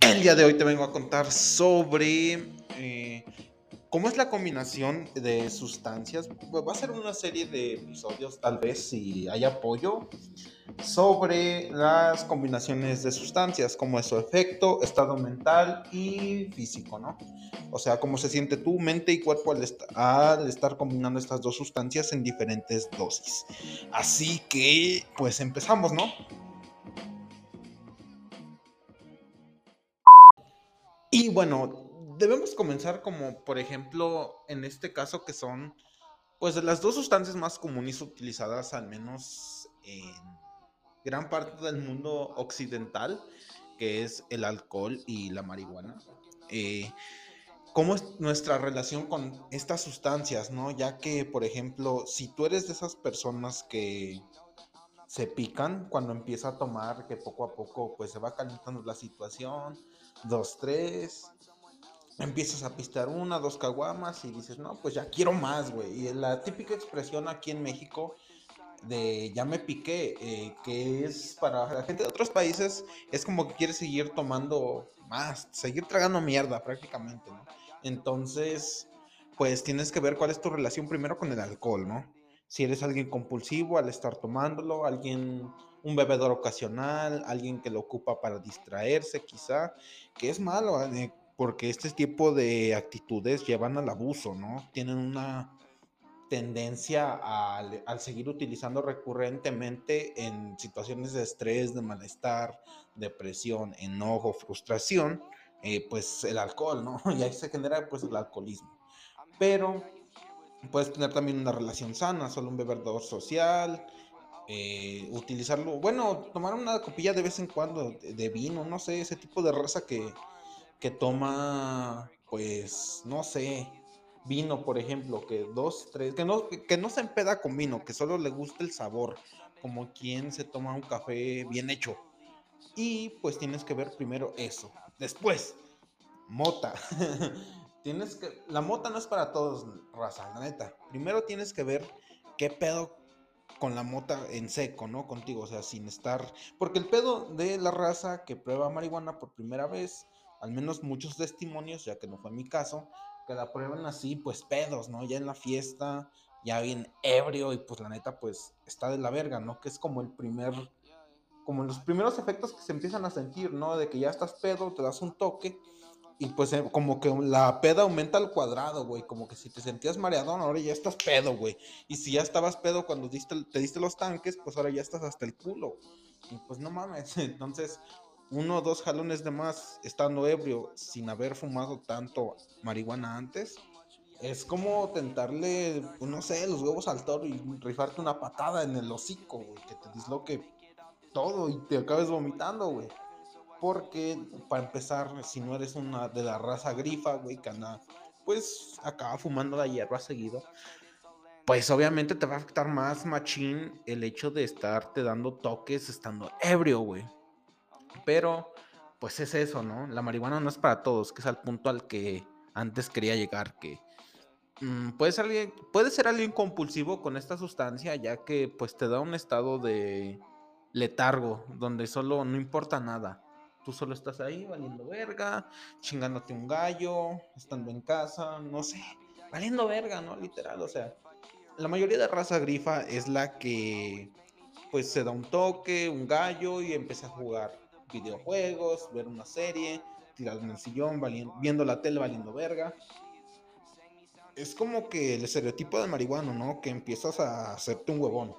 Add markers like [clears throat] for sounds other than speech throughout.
El día de hoy te vengo a contar sobre eh, cómo es la combinación de sustancias. Va a ser una serie de episodios, tal vez si hay apoyo, sobre las combinaciones de sustancias, cómo es su efecto, estado mental y físico, ¿no? O sea, cómo se siente tu mente y cuerpo al, al estar combinando estas dos sustancias en diferentes dosis. Así que, pues empezamos, ¿no? Y bueno, debemos comenzar como, por ejemplo, en este caso que son, pues, las dos sustancias más comunes utilizadas, al menos en gran parte del mundo occidental, que es el alcohol y la marihuana. Eh, ¿Cómo es nuestra relación con estas sustancias, no? Ya que, por ejemplo, si tú eres de esas personas que se pican cuando empieza a tomar, que poco a poco pues se va calentando la situación, dos, tres, empiezas a pistar una, dos caguamas y dices, no, pues ya quiero más, güey. Y la típica expresión aquí en México de ya me piqué, eh, que es para la gente de otros países, es como que quiere seguir tomando más, seguir tragando mierda prácticamente, ¿no? Entonces, pues tienes que ver cuál es tu relación primero con el alcohol, ¿no? Si eres alguien compulsivo al estar tomándolo, alguien un bebedor ocasional, alguien que lo ocupa para distraerse quizá, que es malo, eh, porque este tipo de actitudes llevan al abuso, ¿no? Tienen una tendencia al, seguir utilizando recurrentemente en situaciones de estrés, de malestar, depresión, enojo, frustración, eh, pues el alcohol, ¿no? [laughs] Y ahí se genera pues el alcoholismo. Pero puedes tener también una relación sana, solo un bebedor social, eh, utilizarlo, bueno, tomar una copilla de vez en cuando de, vino, no sé, ese tipo de raza que, que toma, pues, no sé, vino, por ejemplo, que dos, tres, que no, que no se empeda con vino, que solo le gusta el sabor, como quien se toma un café bien hecho. Y pues tienes que ver primero eso. Después, mota. [laughs] tienes que, la mota no es para todos, raza, la neta. Primero tienes que ver qué pedo con la mota en seco, ¿no? Contigo, o sea, sin estar... Porque el pedo de la raza que prueba marihuana por primera vez, al menos muchos testimonios, ya que no fue mi caso, que la prueban así, pues pedos, ¿no? Ya en la fiesta, ya bien ebrio y pues la neta, pues está de la verga, ¿no? Que es como el primer... Como los primeros efectos que se empiezan a sentir, ¿no? De que ya estás pedo, te das un toque y pues eh, como que la peda aumenta al cuadrado, güey. Como que si te sentías mareadón, ahora ya estás pedo, güey. Y si ya estabas pedo cuando te diste los tanques, pues ahora ya estás hasta el culo. Y pues no mames. [laughs] Entonces, uno o dos jalones de más estando ebrio sin haber fumado tanto marihuana antes. Es como tentarle, pues, no sé, los huevos al toro y rifarte una patada en el hocico, güey. Que te disloque todo y te acabes vomitando, güey. Porque, para empezar, si no eres una de la raza grifa, güey, que anda, pues, acaba fumando la hierba seguido, pues obviamente te va a afectar más machín el hecho de estarte dando toques estando ebrio, güey. Pero, pues es eso, ¿no? La marihuana no es para todos, que es al punto al que antes quería llegar, que mm, puede, ser alguien, puede ser alguien compulsivo con esta sustancia, ya que pues te da un estado de letargo, donde solo no importa nada. Tú solo estás ahí valiendo verga, chingándote un gallo, estando en casa, no sé, valiendo verga, ¿no? Literal, o sea, la mayoría de raza grifa es la que pues se da un toque, un gallo y empieza a jugar videojuegos, ver una serie, tirado en el sillón, viendo la tele valiendo verga. Es como que el estereotipo del marihuano, ¿no? Que empiezas a hacerte un huevón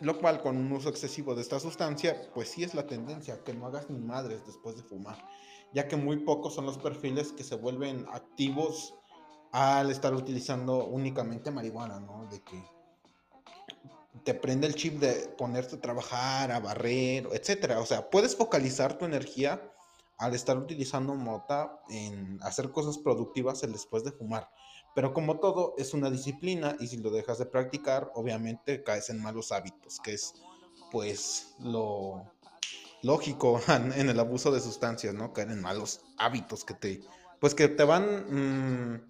lo cual con un uso excesivo de esta sustancia, pues sí es la tendencia, que no hagas ni madres después de fumar, ya que muy pocos son los perfiles que se vuelven activos al estar utilizando únicamente marihuana, ¿no? De que te prende el chip de ponerte a trabajar, a barrer, etcétera. O sea, puedes focalizar tu energía al estar utilizando mota en hacer cosas productivas el después de fumar. Pero como todo, es una disciplina y si lo dejas de practicar, obviamente caes en malos hábitos, que es pues lo lógico [laughs] en el abuso de sustancias, ¿no? Caer en malos hábitos que te, pues que te van, mm,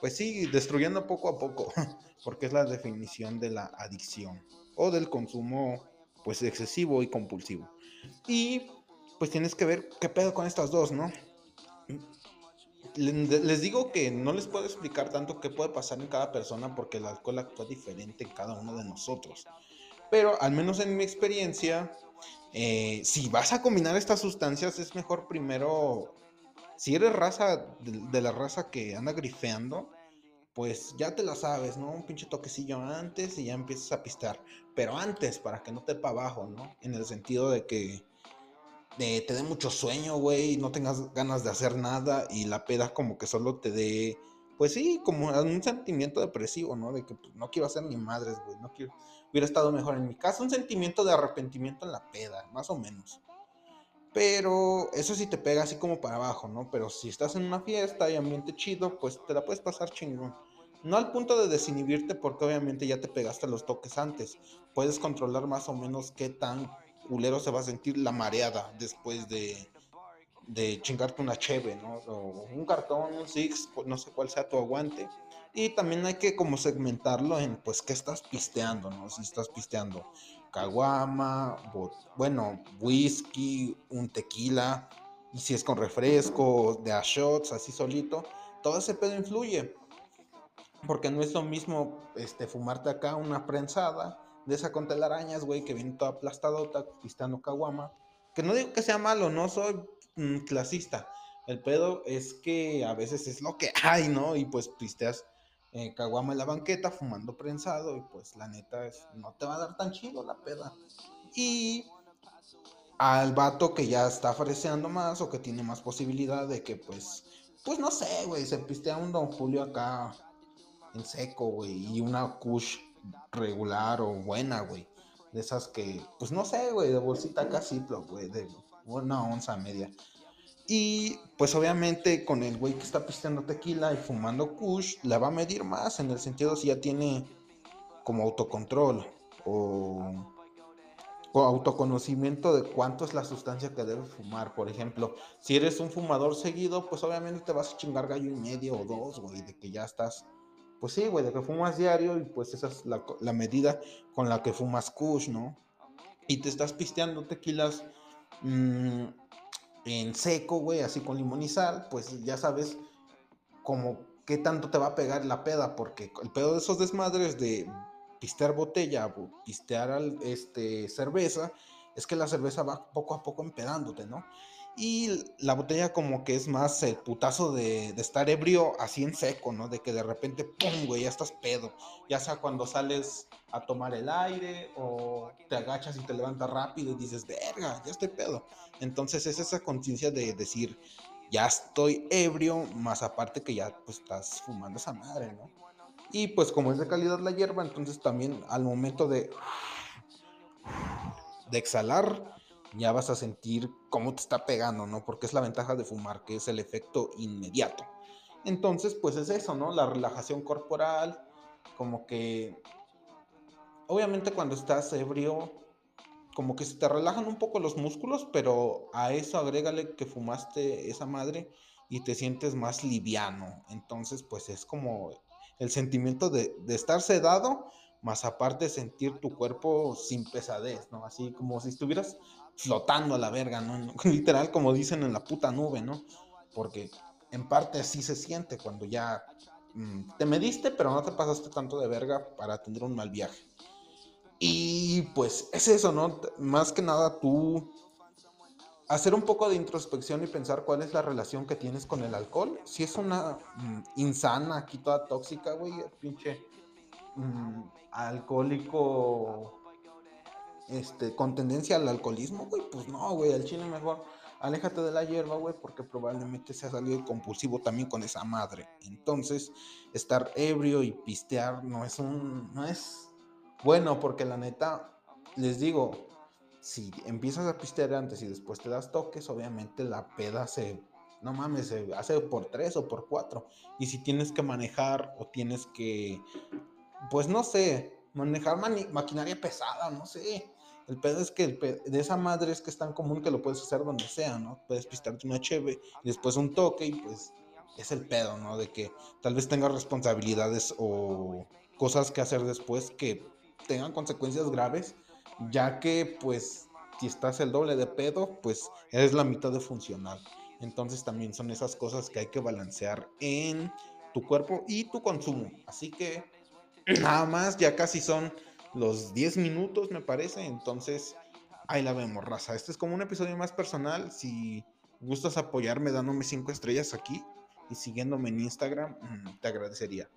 pues sí, destruyendo poco a poco, [laughs] porque es la definición de la adicción o del consumo, pues excesivo y compulsivo. Y pues tienes que ver qué pedo con estas dos, ¿no? Les digo que no les puedo explicar tanto qué puede pasar en cada persona porque el alcohol actúa diferente en cada uno de nosotros. Pero al menos en mi experiencia, eh, si vas a combinar estas sustancias, es mejor primero, si eres raza de, la raza que anda grifeando, pues ya te la sabes, ¿no? Un pinche toquecillo antes y ya empiezas a pistar. Pero antes, para que no te pa' abajo, ¿no? En el sentido de que te dé mucho sueño, güey, no tengas ganas de hacer nada y la peda como que solo te dé, pues sí, como un sentimiento depresivo, ¿no? De que pues, no quiero hacer ni madres, güey, no quiero, hubiera estado mejor en mi casa, un sentimiento de arrepentimiento en la peda, más o menos. Pero eso sí te pega así como para abajo, ¿no? Pero si estás en una fiesta y ambiente chido, pues te la puedes pasar chingón. No al punto de desinhibirte porque obviamente ya te pegaste los toques antes. Puedes controlar más o menos qué tan culero se va a sentir la mareada después de, de chingarte una cheve, ¿no? O un cartón, un six, no sé cuál sea tu aguante. Y también hay que como segmentarlo en, pues, qué estás pisteando, ¿no? Si estás pisteando caguama, bueno, whisky, un tequila, y si es con refresco, de a shots, así solito, todo ese pedo influye. Porque no es lo mismo este, fumarte acá una prensada de esa con telarañas, güey, que viene toda aplastadota, pistando caguama. Que no digo que sea malo, no soy mm, clasista. El pedo es que a veces es lo que hay, ¿no? Y pues pisteas eh, caguama en la banqueta, fumando prensado, y pues la neta es, no te va a dar tan chido la peda. Y al vato que ya está freseando más o que tiene más posibilidad de que pues, pues no sé, güey, se pistea un Don Julio acá en seco, güey, y una Kush regular o buena, güey. De esas que, pues no sé, güey, de bolsita casi, güey, de una onza media. Y pues obviamente con el güey que está pisteando tequila y fumando kush, la va a medir más en el sentido si ya tiene como autocontrol o, o, autoconocimiento de cuánto es la sustancia que debe fumar. Por ejemplo, si eres un fumador seguido, pues obviamente te vas a chingar gallo y medio o dos, güey, de que ya estás pues sí, güey, de que fumas diario y pues esa es la, medida con la que fumas kush, ¿no? Y te estás pisteando tequilas mm, en seco, güey, así con limón y sal, pues ya sabes como qué tanto te va a pegar la peda, porque el pedo de esos desmadres de pistear botella, pistear este, cerveza, es que la cerveza va poco a poco empedándote, ¿no? Y la botella como que es más el putazo de, estar ebrio así en seco, ¿no? De que de repente, ¡pum! güey, ya estás pedo. Ya sea cuando sales a tomar el aire o te agachas y te levantas rápido y dices, verga, ya estoy pedo. Entonces es esa conciencia de decir, ya estoy ebrio, más aparte que ya pues estás fumando esa madre, ¿no? Y pues como es de calidad la hierba, entonces también al momento de, de exhalar, ya vas a sentir cómo te está pegando, ¿no? Porque es la ventaja de fumar, que es el efecto inmediato. Entonces, pues es eso, ¿no? La relajación corporal, como que, obviamente cuando estás ebrio, como que se te relajan un poco los músculos, pero a eso agrégale que fumaste esa madre y te sientes más liviano. Entonces, pues es como el sentimiento de, de estar sedado, más aparte sentir tu cuerpo sin pesadez, ¿no? Así como si estuvieras flotando a la verga, ¿no? [laughs] Literal, como dicen en la puta nube, ¿no? Porque en parte así se siente cuando ya mm, te mediste, pero no te pasaste tanto de verga para tener un mal viaje. Y pues es eso, ¿no? Más que nada tú hacer un poco de introspección y pensar cuál es la relación que tienes con el alcohol. Si es una mm, insana, aquí toda tóxica, güey, pinche mm, alcohólico este, con tendencia al alcoholismo, güey, pues no, güey, al chile mejor aléjate de la hierba, güey, porque probablemente se ha salido compulsivo también con esa madre. Entonces, estar ebrio y pistear no es un, no es bueno, porque la neta, les digo, si empiezas a pistear antes y después te das toques, obviamente la peda se, no mames, se hace por tres o por cuatro. Y si tienes que manejar o tienes que, pues no sé, manejar maquinaria pesada, no sé el pedo es que de esa madre es que es tan común que lo puedes hacer donde sea, ¿no? Puedes pistarte una cheve y después un toque y pues es el pedo, ¿no? De que tal vez tengas responsabilidades o cosas que hacer después que tengan consecuencias graves, ya que pues si estás el doble de pedo, pues eres la mitad de funcional. Entonces también son esas cosas que hay que balancear en tu cuerpo y tu consumo. Así que [clears throat] nada más, ya casi son los 10 minutos, me parece. Entonces, ahí la vemos, raza. Este es como un episodio más personal. Si gustas apoyarme dándome 5 estrellas aquí y siguiéndome en Instagram, mm, te agradecería.